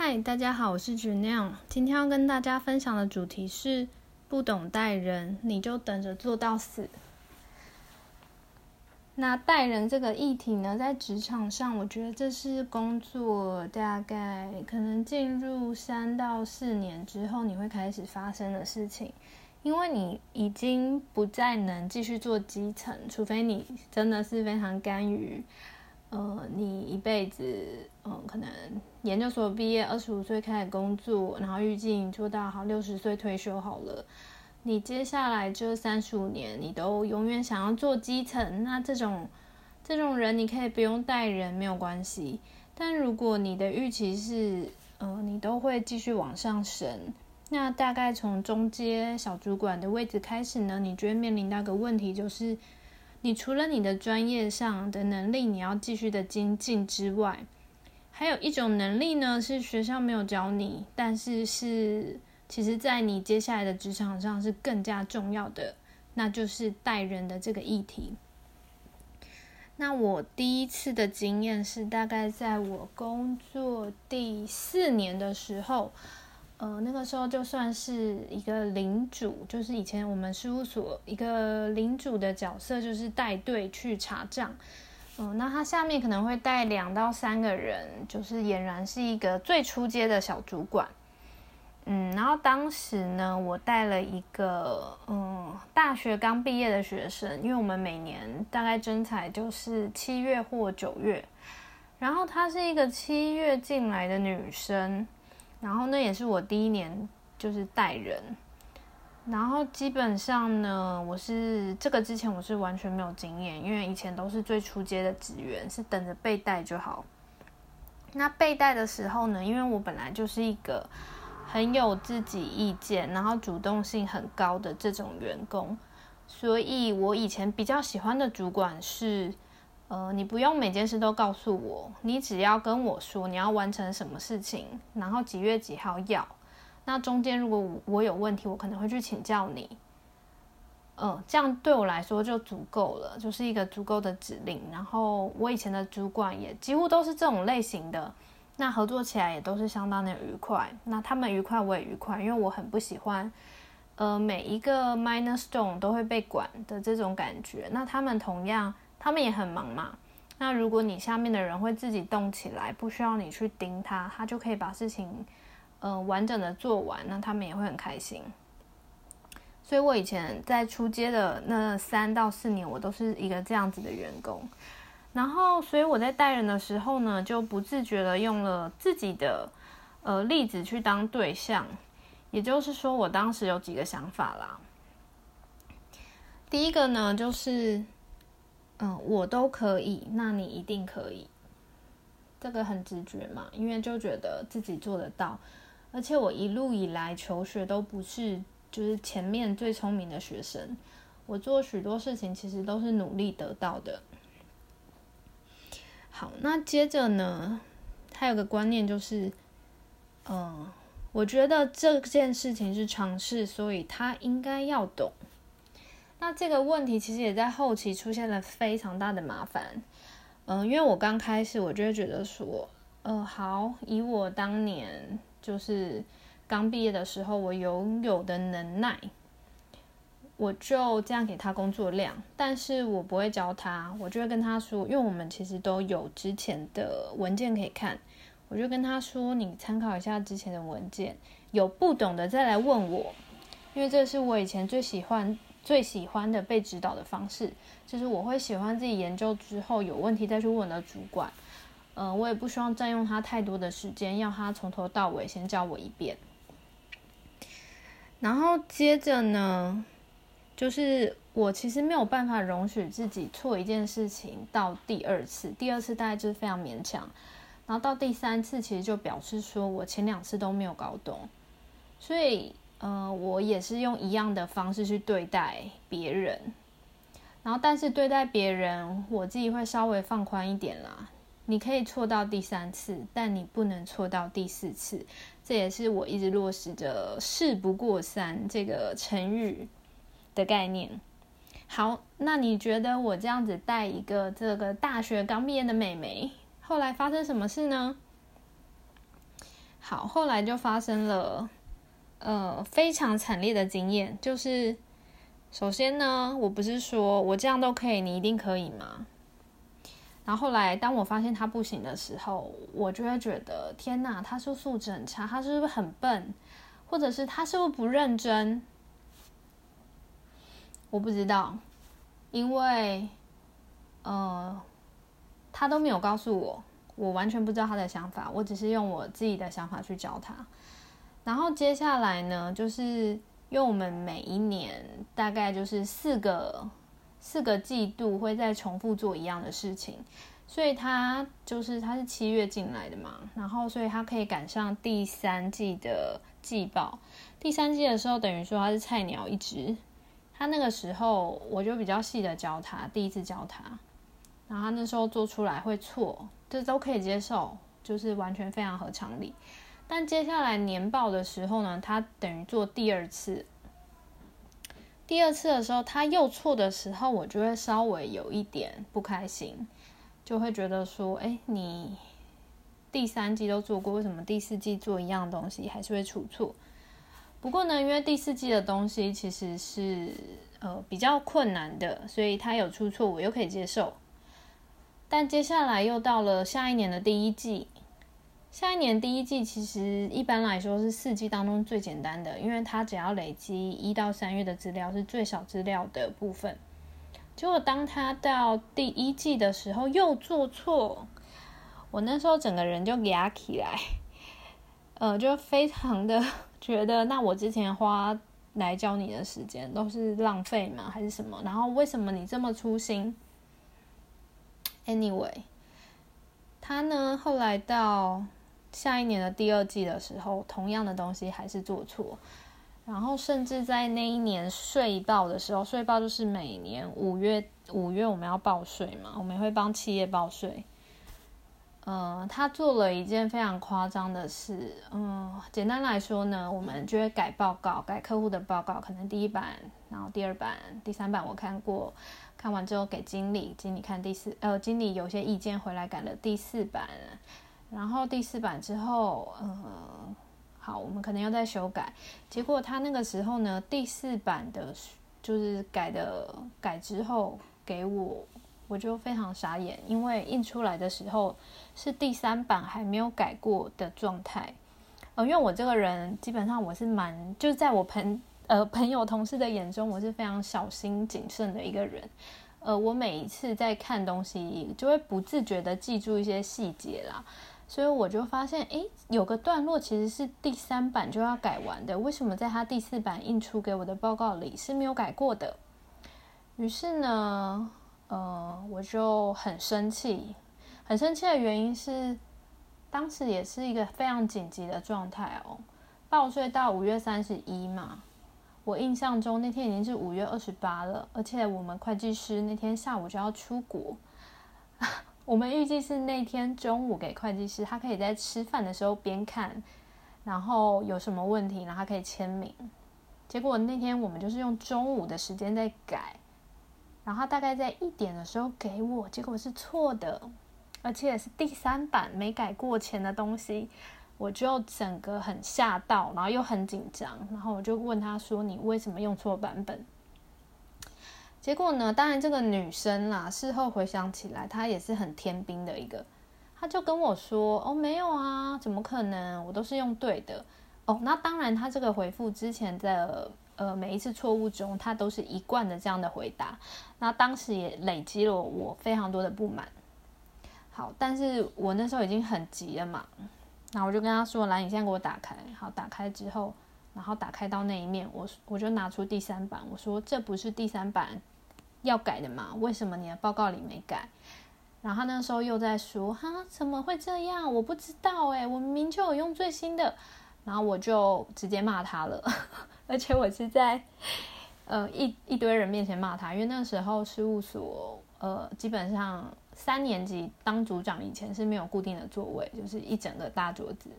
嗨，大家好，我是 j u n i a 今天要跟大家分享的主题是不懂待人，你就等着做到死。那待人这个议题呢，在职场上，我觉得这是工作大概可能进入三到四年之后，你会开始发生的事情。因为你已经不再能继续做基层，除非你真的是非常甘于，呃，你一辈子，嗯，可能研究所毕业，二十五岁开始工作，然后预计做到好六十岁退休好了。你接下来这三十五年，你都永远想要做基层，那这种这种人，你可以不用带人没有关系。但如果你的预期是，呃，你都会继续往上升。那大概从中阶小主管的位置开始呢，你就会面临到个问题，就是你除了你的专业上的能力，你要继续的精进之外，还有一种能力呢，是学校没有教你，但是是其实在你接下来的职场上是更加重要的，那就是带人的这个议题。那我第一次的经验是大概在我工作第四年的时候。呃，那个时候就算是一个领主，就是以前我们事务所一个领主的角色，就是带队去查账。嗯，那他下面可能会带两到三个人，就是俨然是一个最初阶的小主管。嗯，然后当时呢，我带了一个嗯大学刚毕业的学生，因为我们每年大概征才就是七月或九月，然后她是一个七月进来的女生。然后那也是我第一年就是带人，然后基本上呢，我是这个之前我是完全没有经验，因为以前都是最初阶的职员，是等着被带就好。那被带的时候呢，因为我本来就是一个很有自己意见，然后主动性很高的这种员工，所以我以前比较喜欢的主管是。呃，你不用每件事都告诉我，你只要跟我说你要完成什么事情，然后几月几号要。那中间如果我有问题，我可能会去请教你。嗯，这样对我来说就足够了，就是一个足够的指令。然后我以前的主管也几乎都是这种类型的，那合作起来也都是相当的愉快。那他们愉快，我也愉快，因为我很不喜欢，呃，每一个 minor stone 都会被管的这种感觉。那他们同样。他们也很忙嘛，那如果你下面的人会自己动起来，不需要你去盯他，他就可以把事情，呃，完整的做完，那他们也会很开心。所以我以前在出街的那三到四年，我都是一个这样子的员工。然后，所以我在带人的时候呢，就不自觉的用了自己的呃例子去当对象，也就是说，我当时有几个想法啦。第一个呢，就是。嗯，我都可以，那你一定可以。这个很直觉嘛，因为就觉得自己做得到，而且我一路以来求学都不是就是前面最聪明的学生，我做许多事情其实都是努力得到的。好，那接着呢，还有个观念就是，嗯，我觉得这件事情是尝试，所以他应该要懂。那这个问题其实也在后期出现了非常大的麻烦，嗯，因为我刚开始我就会觉得说，呃，好，以我当年就是刚毕业的时候我拥有的能耐，我就这样给他工作量，但是我不会教他，我就会跟他说，因为我们其实都有之前的文件可以看，我就跟他说，你参考一下之前的文件，有不懂的再来问我，因为这是我以前最喜欢。最喜欢的被指导的方式，就是我会喜欢自己研究之后有问题再去问的主管。嗯，我也不希望占用他太多的时间，要他从头到尾先教我一遍。然后接着呢，就是我其实没有办法容许自己错一件事情到第二次，第二次大概就是非常勉强，然后到第三次其实就表示说我前两次都没有搞懂，所以。嗯，我也是用一样的方式去对待别人，然后但是对待别人，我自己会稍微放宽一点啦。你可以错到第三次，但你不能错到第四次。这也是我一直落实着“事不过三”这个成语的概念。好，那你觉得我这样子带一个这个大学刚毕业的妹妹，后来发生什么事呢？好，后来就发生了呃非常惨烈的经验，就是首先呢，我不是说我这样都可以，你一定可以吗？然后后来当我发现他不行的时候，我就会觉得天哪，他是素质很差，他是不是很笨，或者是他是不是不认真？我不知道，因为呃，他都没有告诉我。我完全不知道他的想法，我只是用我自己的想法去教他。然后接下来呢，就是因为我们每一年大概就是四个四个季度会再重复做一样的事情，所以他就是他是七月进来的嘛，然后所以他可以赶上第三季的季报。第三季的时候，等于说他是菜鸟一只，他那个时候我就比较细的教他，第一次教他，然后他那时候做出来会错。这都可以接受，就是完全非常合常理。但接下来年报的时候呢，他等于做第二次，第二次的时候他又错的时候，我就会稍微有一点不开心，就会觉得说：“哎，你第三季都做过，为什么第四季做一样东西还是会出错？”不过呢，因为第四季的东西其实是呃比较困难的，所以他有出错，我又可以接受。但接下来又到了下一年的第一季，下一年第一季其实一般来说是四季当中最简单的，因为它只要累积一到三月的资料是最少资料的部分。结果当他到第一季的时候又做错，我那时候整个人就压起来，呃，就非常的觉得，那我之前花来教你的时间都是浪费吗？还是什么？然后为什么你这么粗心？Anyway，他呢后来到下一年的第二季的时候，同样的东西还是做错，然后甚至在那一年税报的时候，税报就是每年五月五月我们要报税嘛，我们会帮企业报税。呃，他做了一件非常夸张的事，嗯，简单来说呢，我们就会改报告，改客户的报告，可能第一版，然后第二版、第三版我看过。看完之后给经理，经理看第四，呃，经理有些意见回来改了第四版，然后第四版之后，呃，好，我们可能要再修改。结果他那个时候呢，第四版的，就是改的改之后给我，我就非常傻眼，因为印出来的时候是第三版还没有改过的状态。呃，因为我这个人基本上我是蛮，就是在我朋。呃，朋友、同事的眼中，我是非常小心谨慎的一个人。呃，我每一次在看东西，就会不自觉的记住一些细节啦。所以我就发现，诶，有个段落其实是第三版就要改完的，为什么在他第四版印出给我的报告里是没有改过的？于是呢，呃，我就很生气。很生气的原因是，当时也是一个非常紧急的状态哦，报税到五月三十一嘛。我印象中那天已经是五月二十八了，而且我们会计师那天下午就要出国。我们预计是那天中午给会计师，他可以在吃饭的时候边看，然后有什么问题，然后他可以签名。结果那天我们就是用中午的时间在改，然后大概在一点的时候给我，结果是错的，而且是第三版没改过前的东西。我就整个很吓到，然后又很紧张，然后我就问他说：“你为什么用错版本？”结果呢，当然这个女生啦，事后回想起来，她也是很天兵的一个，她就跟我说：“哦，没有啊，怎么可能？我都是用对的。”哦，那当然，她这个回复之前的呃每一次错误中，她都是一贯的这样的回答。那当时也累积了我非常多的不满。好，但是我那时候已经很急了嘛。那我就跟他说：“来，你现在给我打开。”好，打开之后，然后打开到那一面，我我就拿出第三版，我说：“这不是第三版要改的吗？为什么你的报告里没改？”然后他那时候又在说：“哈，怎么会这样？我不知道诶，我明明就有用最新的。”然后我就直接骂他了，而且我是在呃一一堆人面前骂他，因为那时候事务所呃基本上。三年级当组长以前是没有固定的座位，就是一整个大桌子。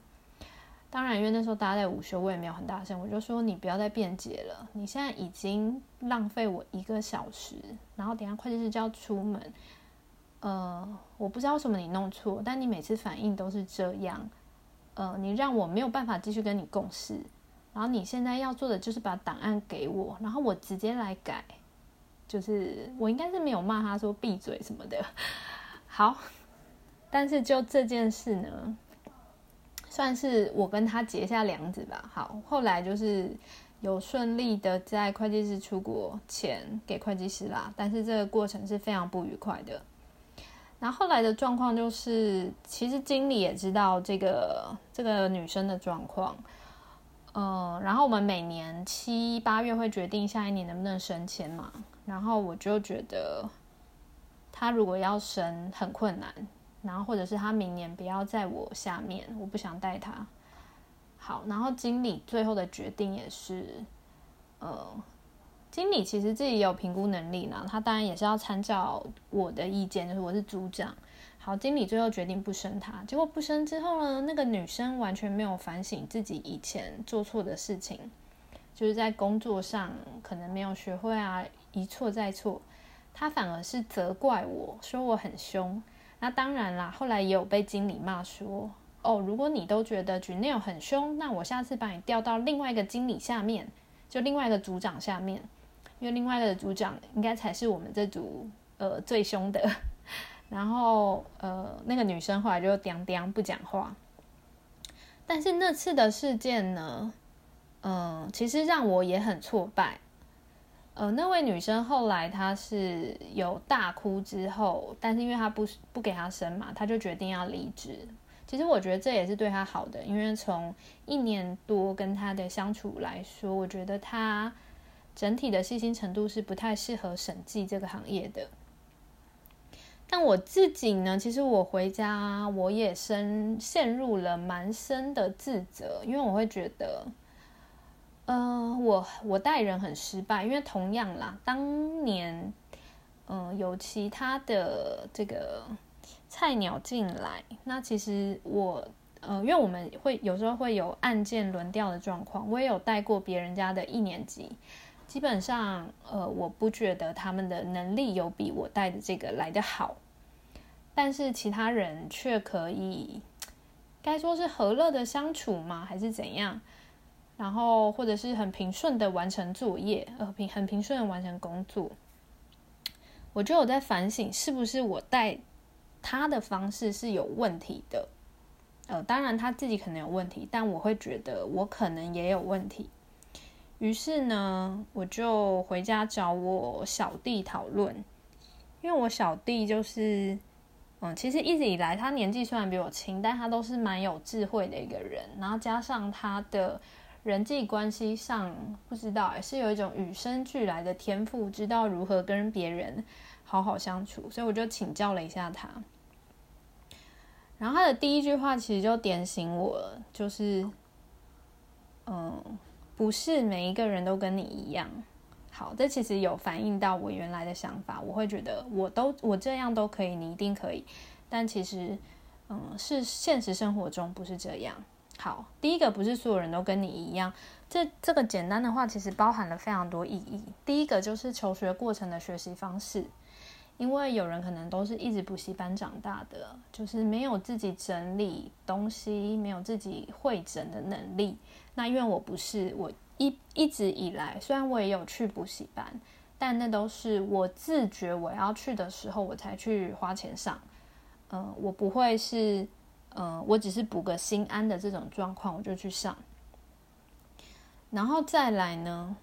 当然，因为那时候大家在午休，我也没有很大声，我就说你不要再辩解了。你现在已经浪费我一个小时，然后等下会计师就要出门。呃，我不知道什么你弄错，但你每次反应都是这样。呃，你让我没有办法继续跟你共事，然后你现在要做的就是把档案给我，然后我直接来改。就是我应该是没有骂他说闭嘴什么的。好，但是就这件事呢，算是我跟他结下梁子吧。好，后来就是有顺利的在会计师出国前给会计师啦，但是这个过程是非常不愉快的。然后后来的状况就是，其实经理也知道这个这个女生的状况，嗯，然后我们每年七八月会决定下一年能不能升迁嘛。然后我就觉得，他如果要升很困难，然后或者是他明年不要在我下面，我不想带他。好，然后经理最后的决定也是，呃。经理其实自己也有评估能力呢，他当然也是要参照我的意见，就是我是组长。好，经理最后决定不升他，结果不升之后呢，那个女生完全没有反省自己以前做错的事情，就是在工作上可能没有学会啊，一错再错，她反而是责怪我说我很凶。那当然啦，后来也有被经理骂说，哦，如果你都觉得 j u n e 很凶，那我下次把你调到另外一个经理下面，就另外一个组长下面。因为另外一个组长应该才是我们这组呃最凶的，然后呃那个女生后来就嗲嗲不讲话。但是那次的事件呢，嗯，其实让我也很挫败。呃，那位女生后来她是有大哭之后，但是因为她不不给她生嘛，她就决定要离职。其实我觉得这也是对她好的，因为从一年多跟她的相处来说，我觉得她。整体的细心程度是不太适合审计这个行业的。但我自己呢，其实我回家我也深陷入了蛮深的自责，因为我会觉得，呃，我我带人很失败。因为同样啦，当年，嗯，有其他的这个菜鸟进来，那其实我，呃，因为我们会有时候会有案件轮调的状况，我也有带过别人家的一年级。基本上，呃，我不觉得他们的能力有比我带的这个来的好，但是其他人却可以，该说是和乐的相处吗？还是怎样？然后或者是很平顺的完成作业，呃，平很平顺的完成工作。我就有在反省，是不是我带他的方式是有问题的？呃，当然他自己可能有问题，但我会觉得我可能也有问题。于是呢，我就回家找我小弟讨论，因为我小弟就是，嗯，其实一直以来他年纪虽然比我轻，但他都是蛮有智慧的一个人。然后加上他的人际关系上，不知道也是有一种与生俱来的天赋，知道如何跟别人好好相处。所以我就请教了一下他，然后他的第一句话其实就点醒我，就是，嗯。不是每一个人都跟你一样好，这其实有反映到我原来的想法。我会觉得我都我这样都可以，你一定可以。但其实，嗯，是现实生活中不是这样。好，第一个不是所有人都跟你一样。这这个简单的话，其实包含了非常多意义。第一个就是求学过程的学习方式，因为有人可能都是一直补习班长大的，就是没有自己整理东西，没有自己会诊的能力。那因为我不是我一一直以来，虽然我也有去补习班，但那都是我自觉我要去的时候，我才去花钱上。嗯，我不会是，嗯，我只是补个心安的这种状况，我就去上。然后再来呢，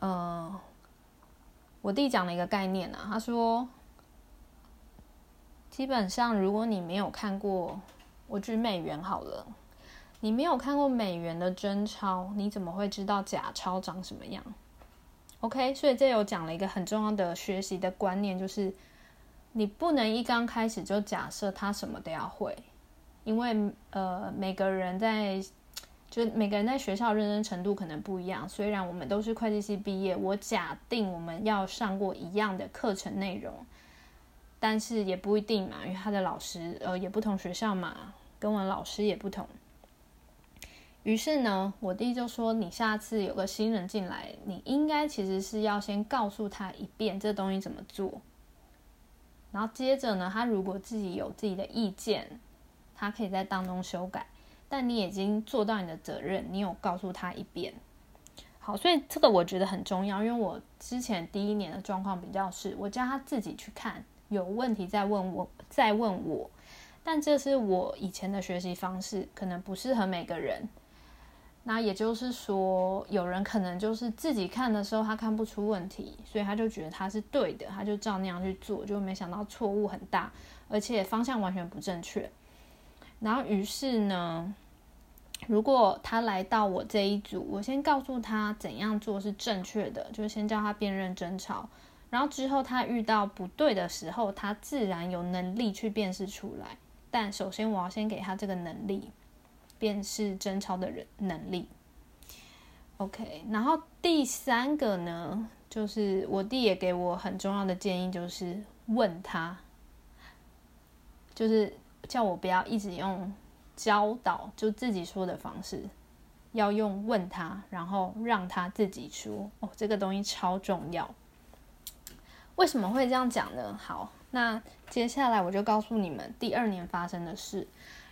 嗯，我弟讲了一个概念啊，他说，基本上如果你没有看过，我举美元好了。你没有看过美元的真钞，你怎么会知道假钞长什么样？OK，所以这有讲了一个很重要的学习的观念，就是你不能一刚开始就假设他什么都要会，因为呃每个人在就每个人在学校认真程度可能不一样。虽然我们都是会计系毕业，我假定我们要上过一样的课程内容，但是也不一定嘛，因为他的老师呃也不同学校嘛，跟我老师也不同。于是呢，我弟就说：“你下次有个新人进来，你应该其实是要先告诉他一遍这东西怎么做。然后接着呢，他如果自己有自己的意见，他可以在当中修改。但你已经做到你的责任，你有告诉他一遍。好，所以这个我觉得很重要，因为我之前第一年的状况比较是，我叫他自己去看，有问题再问我，再问我。但这是我以前的学习方式，可能不适合每个人。那也就是说，有人可能就是自己看的时候，他看不出问题，所以他就觉得他是对的，他就照那样去做，就没想到错误很大，而且方向完全不正确。然后，于是呢，如果他来到我这一组，我先告诉他怎样做是正确的，就先教他辨认争吵。然后之后他遇到不对的时候，他自然有能力去辨识出来。但首先我要先给他这个能力，辨识争吵的人能力。OK，然后第三个呢，就是我弟也给我很重要的建议，就是问他，就是。叫我不要一直用教导，就自己说的方式，要用问他，然后让他自己说。哦，这个东西超重要。为什么会这样讲呢？好，那接下来我就告诉你们第二年发生的事。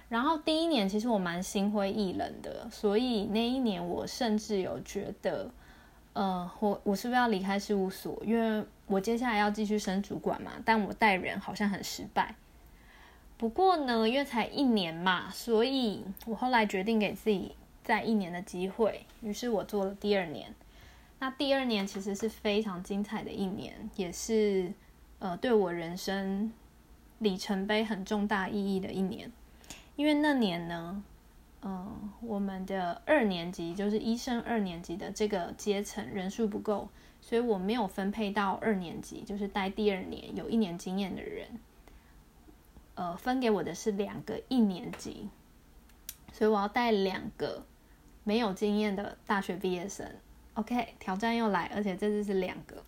然后第一年其实我蛮心灰意冷的，所以那一年我甚至有觉得，呃，我我是不是要离开事务所？因为我接下来要继续升主管嘛，但我带人好像很失败。不过呢，因为才一年嘛，所以我后来决定给自己再一年的机会。于是我做了第二年。那第二年其实是非常精彩的一年，也是呃对我人生里程碑很重大意义的一年。因为那年呢，嗯，我们的二年级就是医生二年级的这个阶层人数不够，所以我没有分配到二年级，就是带第二年有一年经验的人。呃，分给我的是两个一年级，所以我要带两个没有经验的大学毕业生。OK，挑战又来，而且这次是两个。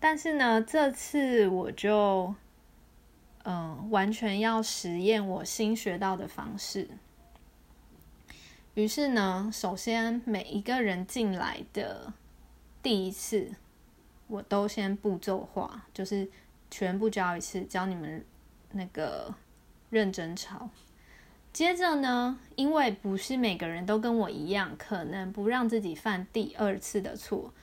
但是呢，这次我就嗯，完全要实验我新学到的方式。于是呢，首先每一个人进来的第一次，我都先步骤化，就是全部教一次，教你们。那个认真抄。接着呢，因为不是每个人都跟我一样，可能不让自己犯第二次的错，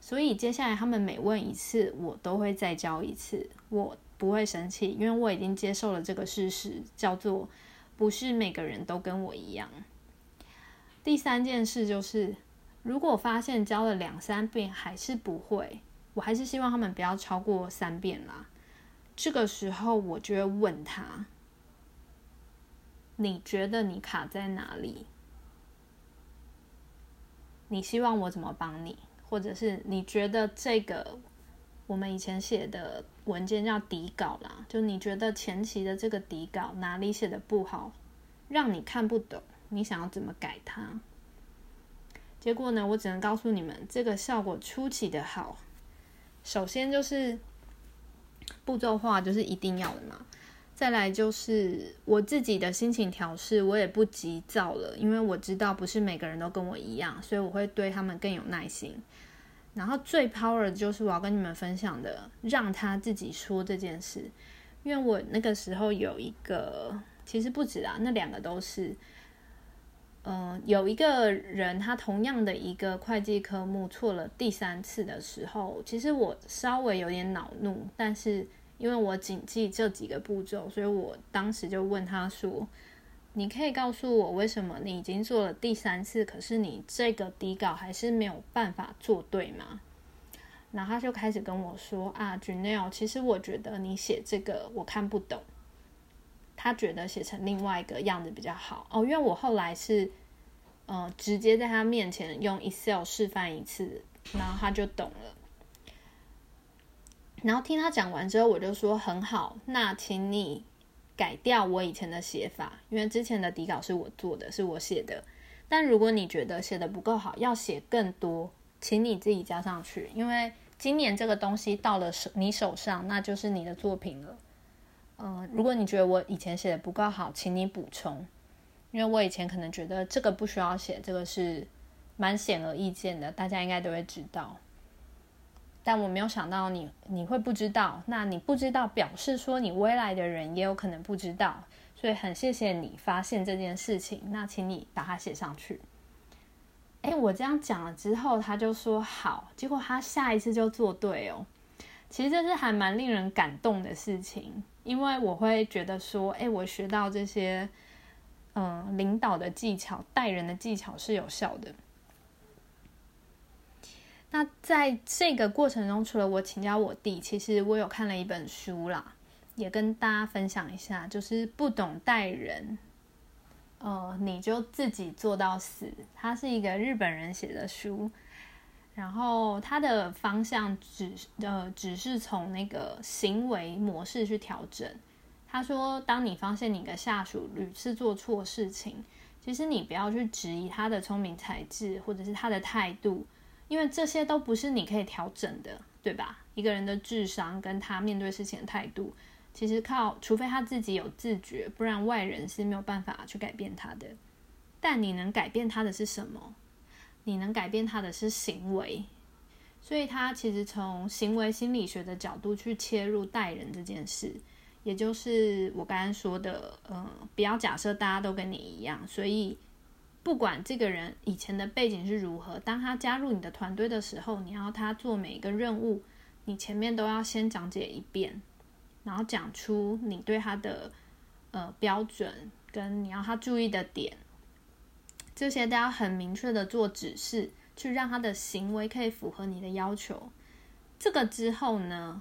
所以接下来他们每问一次，我都会再教一次。我不会生气，因为我已经接受了这个事实，叫做不是每个人都跟我一样。第三件事就是，如果发现教了两三遍还是不会，我还是希望他们不要超过三遍啦。这个时候，我就会问他：“你觉得你卡在哪里？你希望我怎么帮你？或者是你觉得这个我们以前写的文件叫底稿啦？就你觉得前期的这个底稿哪里写的不好，让你看不懂？你想要怎么改它？结果呢？我只能告诉你们，这个效果出奇的好。首先就是。步骤化就是一定要的嘛，再来就是我自己的心情调试，我也不急躁了，因为我知道不是每个人都跟我一样，所以我会对他们更有耐心。然后最 power 的就是我要跟你们分享的，让他自己说这件事，因为我那个时候有一个，其实不止啊，那两个都是。嗯，有一个人，他同样的一个会计科目错了第三次的时候，其实我稍微有点恼怒，但是因为我谨记这几个步骤，所以我当时就问他说：“你可以告诉我为什么你已经做了第三次，可是你这个底稿还是没有办法做对吗？”然后他就开始跟我说：“啊 j u n e l 其实我觉得你写这个我看不懂。”他觉得写成另外一个样子比较好哦，因为我后来是，呃，直接在他面前用 Excel 示范一次，然后他就懂了。然后听他讲完之后，我就说很好，那请你改掉我以前的写法，因为之前的底稿是我做的，是我写的。但如果你觉得写的不够好，要写更多，请你自己加上去，因为今年这个东西到了手你手上，那就是你的作品了。嗯，如果你觉得我以前写的不够好，请你补充，因为我以前可能觉得这个不需要写，这个是蛮显而易见的，大家应该都会知道。但我没有想到你你会不知道，那你不知道表示说你未来的人也有可能不知道，所以很谢谢你发现这件事情，那请你把它写上去。哎，我这样讲了之后，他就说好，结果他下一次就做对哦。其实这是还蛮令人感动的事情，因为我会觉得说，哎，我学到这些，嗯，领导的技巧、待人的技巧是有效的。那在这个过程中，除了我请教我弟，其实我有看了一本书啦，也跟大家分享一下，就是不懂带人，呃，你就自己做到死。它是一个日本人写的书。然后它的方向只呃只是从那个行为模式去调整。他说，当你发现你的下属屡次做错事情，其实你不要去质疑他的聪明才智或者是他的态度，因为这些都不是你可以调整的，对吧？一个人的智商跟他面对事情的态度，其实靠除非他自己有自觉，不然外人是没有办法去改变他的。但你能改变他的是什么？你能改变他的是行为，所以他其实从行为心理学的角度去切入待人这件事，也就是我刚刚说的，呃，不要假设大家都跟你一样，所以不管这个人以前的背景是如何，当他加入你的团队的时候，你要他做每一个任务，你前面都要先讲解一遍，然后讲出你对他的呃标准跟你要他注意的点。这些都要很明确的做指示，去让他的行为可以符合你的要求。这个之后呢，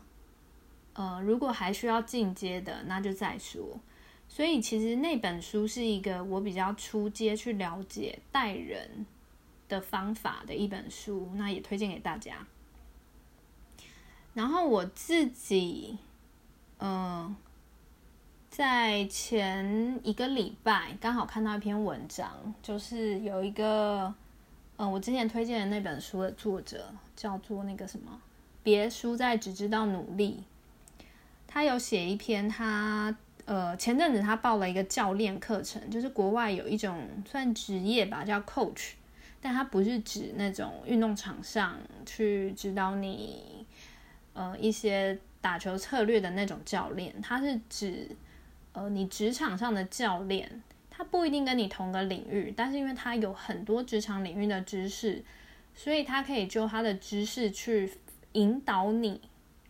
呃，如果还需要进阶的，那就再说。所以其实那本书是一个我比较出阶去了解待人的方法的一本书，那也推荐给大家。然后我自己，嗯。在前一个礼拜，刚好看到一篇文章，就是有一个，嗯，我之前推荐的那本书的作者叫做那个什么，别输在只知道努力。他有写一篇，他呃前阵子他报了一个教练课程，就是国外有一种算职业吧，叫 coach，但他不是指那种运动场上去指导你呃一些打球策略的那种教练，他是指。呃，你职场上的教练，他不一定跟你同个领域，但是因为他有很多职场领域的知识，所以他可以就他的知识去引导你，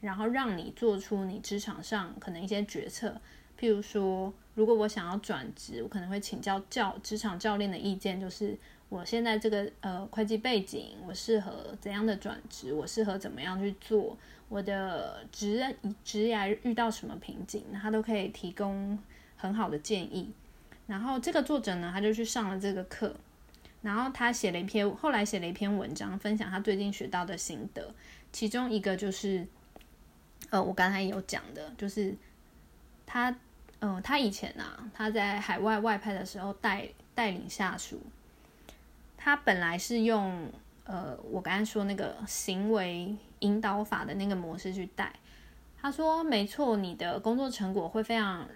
然后让你做出你职场上可能一些决策。譬如说，如果我想要转职，我可能会请教教职场教练的意见，就是我现在这个呃会计背景，我适合怎样的转职，我适合怎么样去做。我的职职涯遇到什么瓶颈，他都可以提供很好的建议。然后这个作者呢，他就去上了这个课，然后他写了一篇，后来写了一篇文章，分享他最近学到的心得。其中一个就是，呃，我刚才有讲的，就是他，嗯，他以前啊，他在海外外派的时候带带领下属，他本来是用。呃，我刚才说那个行为引导法的那个模式去带，他说没错，你的工作成果会非常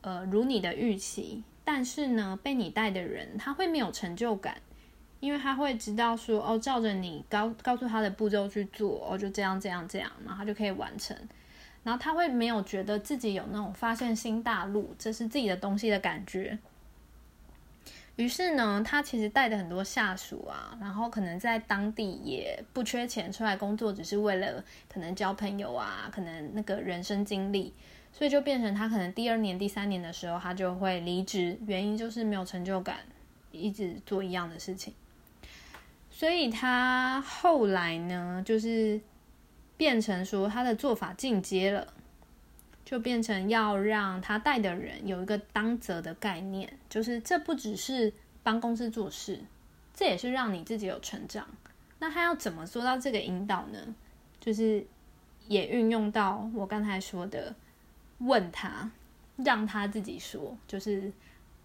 呃如你的预期，但是呢，被你带的人他会没有成就感，因为他会知道说哦，照着你告告诉他的步骤去做，哦就这样这样这样，然后他就可以完成，然后他会没有觉得自己有那种发现新大陆，这是自己的东西的感觉。于是呢，他其实带的很多下属啊，然后可能在当地也不缺钱，出来工作只是为了可能交朋友啊，可能那个人生经历，所以就变成他可能第二年、第三年的时候，他就会离职，原因就是没有成就感，一直做一样的事情。所以他后来呢，就是变成说他的做法进阶了。就变成要让他带的人有一个当责的概念，就是这不只是帮公司做事，这也是让你自己有成长。那他要怎么做到这个引导呢？就是也运用到我刚才说的，问他，让他自己说，就是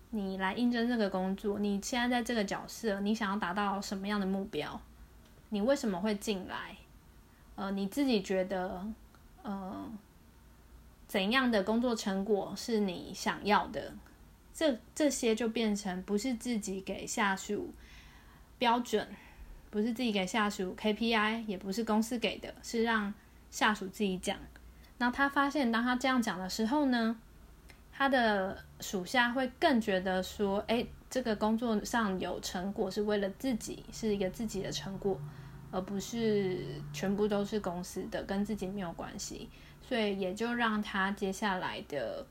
你来应征这个工作，你现在在这个角色，你想要达到什么样的目标？你为什么会进来？呃，你自己觉得，呃。怎样的工作成果是你想要的？这这些就变成不是自己给下属标准，不是自己给下属 KPI，也不是公司给的，是让下属自己讲。那他发现，当他这样讲的时候呢，他的属下会更觉得说，哎，这个工作上有成果是为了自己，是一个自己的成果，而不是全部都是公司的，跟自己没有关系。所以也就让他接下来的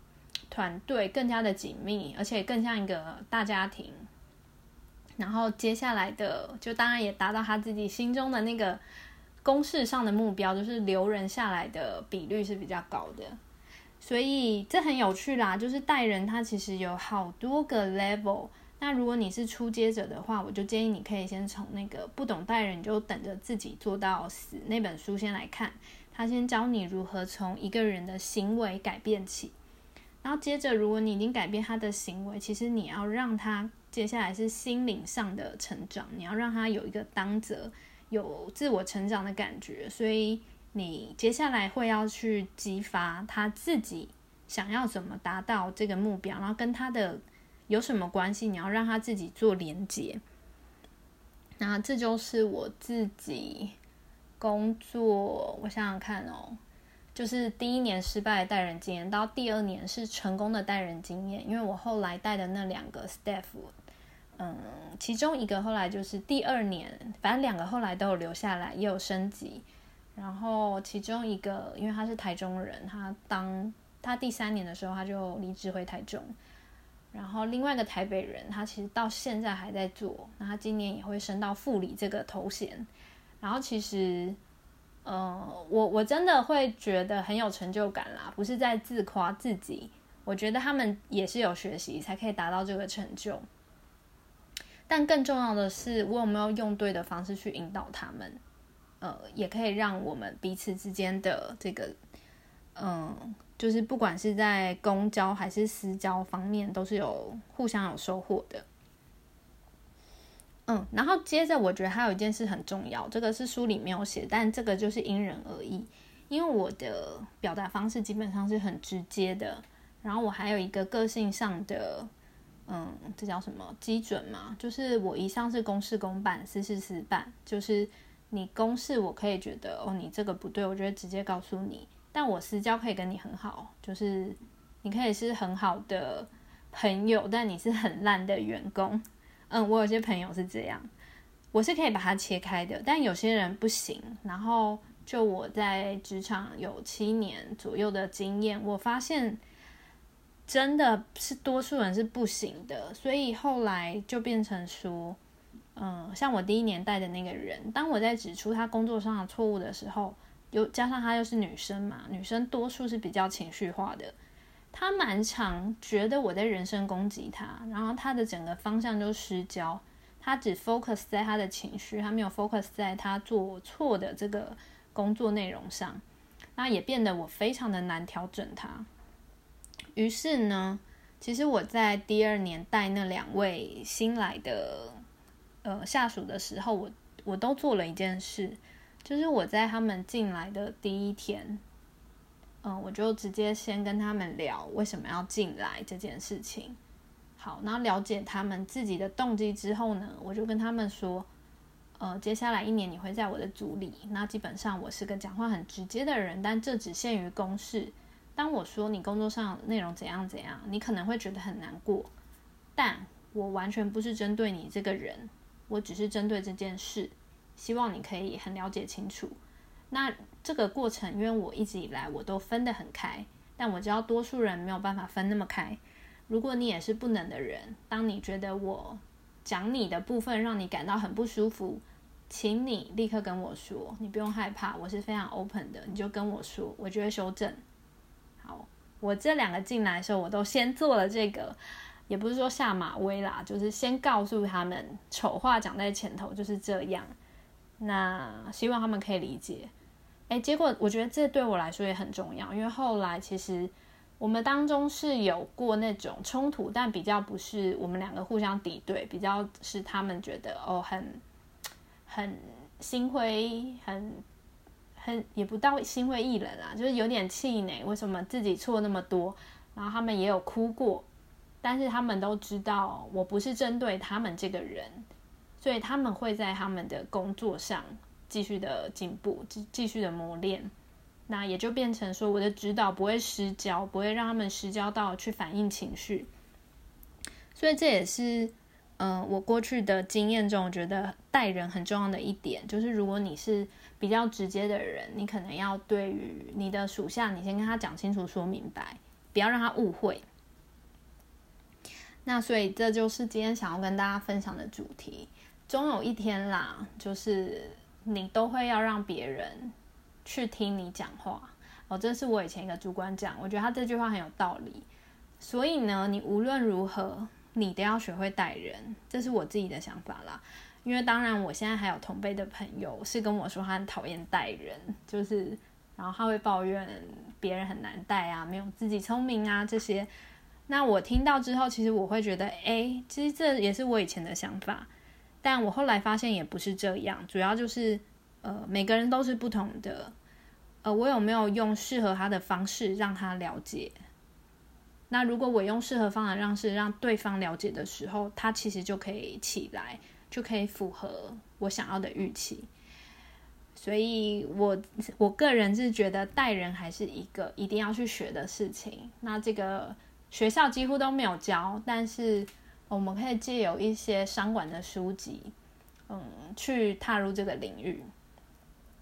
团队更加的紧密，而且更像一个大家庭。然后接下来的就当然也达到他自己心中的那个公式上的目标，就是留人下来的比率是比较高的。所以这很有趣啦，就是带人他其实有好多个 level。那如果你是初阶者的话，我就建议你可以先从那个不懂带人就等着自己做到死那本书先来看，他先教你如何从一个人的行为改变起。然后接着，如果你已经改变他的行为，其实你要让他接下来是心灵上的成长，你要让他有一个当责、有自我成长的感觉。所以。你接下来会要去激发他自己想要怎么达到这个目标，然后跟他的有什么关系？你要让他自己做连接。那这就是我自己工作，我想想看哦，就是第一年失败的带人经验，到第二年是成功的带人经验。因为我后来带的那两个 staff，嗯，其中一个后来就是第二年，反正两个后来都有留下来，也有升级。然后其中一个，因为他是台中人，他当他第三年的时候，他就离职回台中。然后另外一个台北人，他其实到现在还在做，那他今年也会升到副理这个头衔。然后其实，呃，我我真的会觉得很有成就感啦，不是在自夸自己。我觉得他们也是有学习才可以达到这个成就。但更重要的是，我有没有用对的方式去引导他们？呃，也可以让我们彼此之间的这个，嗯，就是不管是在公交还是私交方面，都是有互相有收获的。嗯，然后接着我觉得还有一件事很重要，这个是书里没有写，但这个就是因人而异。因为我的表达方式基本上是很直接的，然后我还有一个个性上的，嗯，这叫什么基准嘛？就是我一向是公事公办，私事私办，就是。你公事我可以觉得哦，你这个不对，我觉得直接告诉你。但我私交可以跟你很好，就是你可以是很好的朋友，但你是很烂的员工。嗯，我有些朋友是这样，我是可以把它切开的，但有些人不行。然后就我在职场有七年左右的经验，我发现真的是多数人是不行的，所以后来就变成说。嗯，像我第一年带的那个人，当我在指出他工作上的错误的时候，又加上她又是女生嘛，女生多数是比较情绪化的，她蛮常觉得我在人身攻击她，然后她的整个方向就失焦，她只 focus 在她的情绪，她没有 focus 在她做错的这个工作内容上，那也变得我非常的难调整她。于是呢，其实我在第二年带那两位新来的。呃，下属的时候，我我都做了一件事，就是我在他们进来的第一天，嗯，我就直接先跟他们聊为什么要进来这件事情。好，然后了解他们自己的动机之后呢，我就跟他们说，呃，接下来一年你会在我的组里，那基本上我是个讲话很直接的人，但这只限于公事。当我说你工作上内容怎样怎样，你可能会觉得很难过，但我完全不是针对你这个人。我只是针对这件事，希望你可以很了解清楚。那这个过程，因为我一直以来我都分得很开，但我知道多数人没有办法分那么开。如果你也是不能的人，当你觉得我讲你的部分让你感到很不舒服，请你立刻跟我说，你不用害怕，我是非常 open 的，你就跟我说，我就会修正。好，我这两个进来的时候，我都先做了这个。也不是说下马威啦，就是先告诉他们，丑话讲在前头就是这样。那希望他们可以理解。哎，结果我觉得这对我来说也很重要，因为后来其实我们当中是有过那种冲突，但比较不是我们两个互相敌对，比较是他们觉得哦很很心灰，很很也不到心灰意冷啊，就是有点气馁，为什么自己错那么多，然后他们也有哭过。但是他们都知道我不是针对他们这个人，所以他们会在他们的工作上继续的进步，继继续的磨练。那也就变成说，我的指导不会失焦，不会让他们失焦到去反映情绪。所以这也是，嗯，我过去的经验中，我觉得待人很重要的一点，就是如果你是比较直接的人，你可能要对于你的属下，你先跟他讲清楚、说明白，不要让他误会。那所以这就是今天想要跟大家分享的主题。终有一天啦，就是你都会要让别人去听你讲话。哦，这是我以前一个主管讲，我觉得他这句话很有道理。所以呢，你无论如何，你都要学会待人，这是我自己的想法啦。因为当然，我现在还有同辈的朋友是跟我说他很讨厌待人，就是然后他会抱怨别人很难带啊，没有自己聪明啊这些。那我听到之后，其实我会觉得，哎，其实这也是我以前的想法，但我后来发现也不是这样。主要就是，呃，每个人都是不同的，呃，我有没有用适合他的方式让他了解？那如果我用适合方法让是让对方了解的时候，他其实就可以起来，就可以符合我想要的预期。所以，我我个人是觉得带人还是一个一定要去学的事情。那这个。学校几乎都没有教，但是我们可以借由一些商管的书籍，嗯，去踏入这个领域。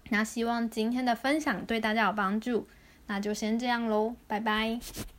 那希望今天的分享对大家有帮助，那就先这样喽，拜拜。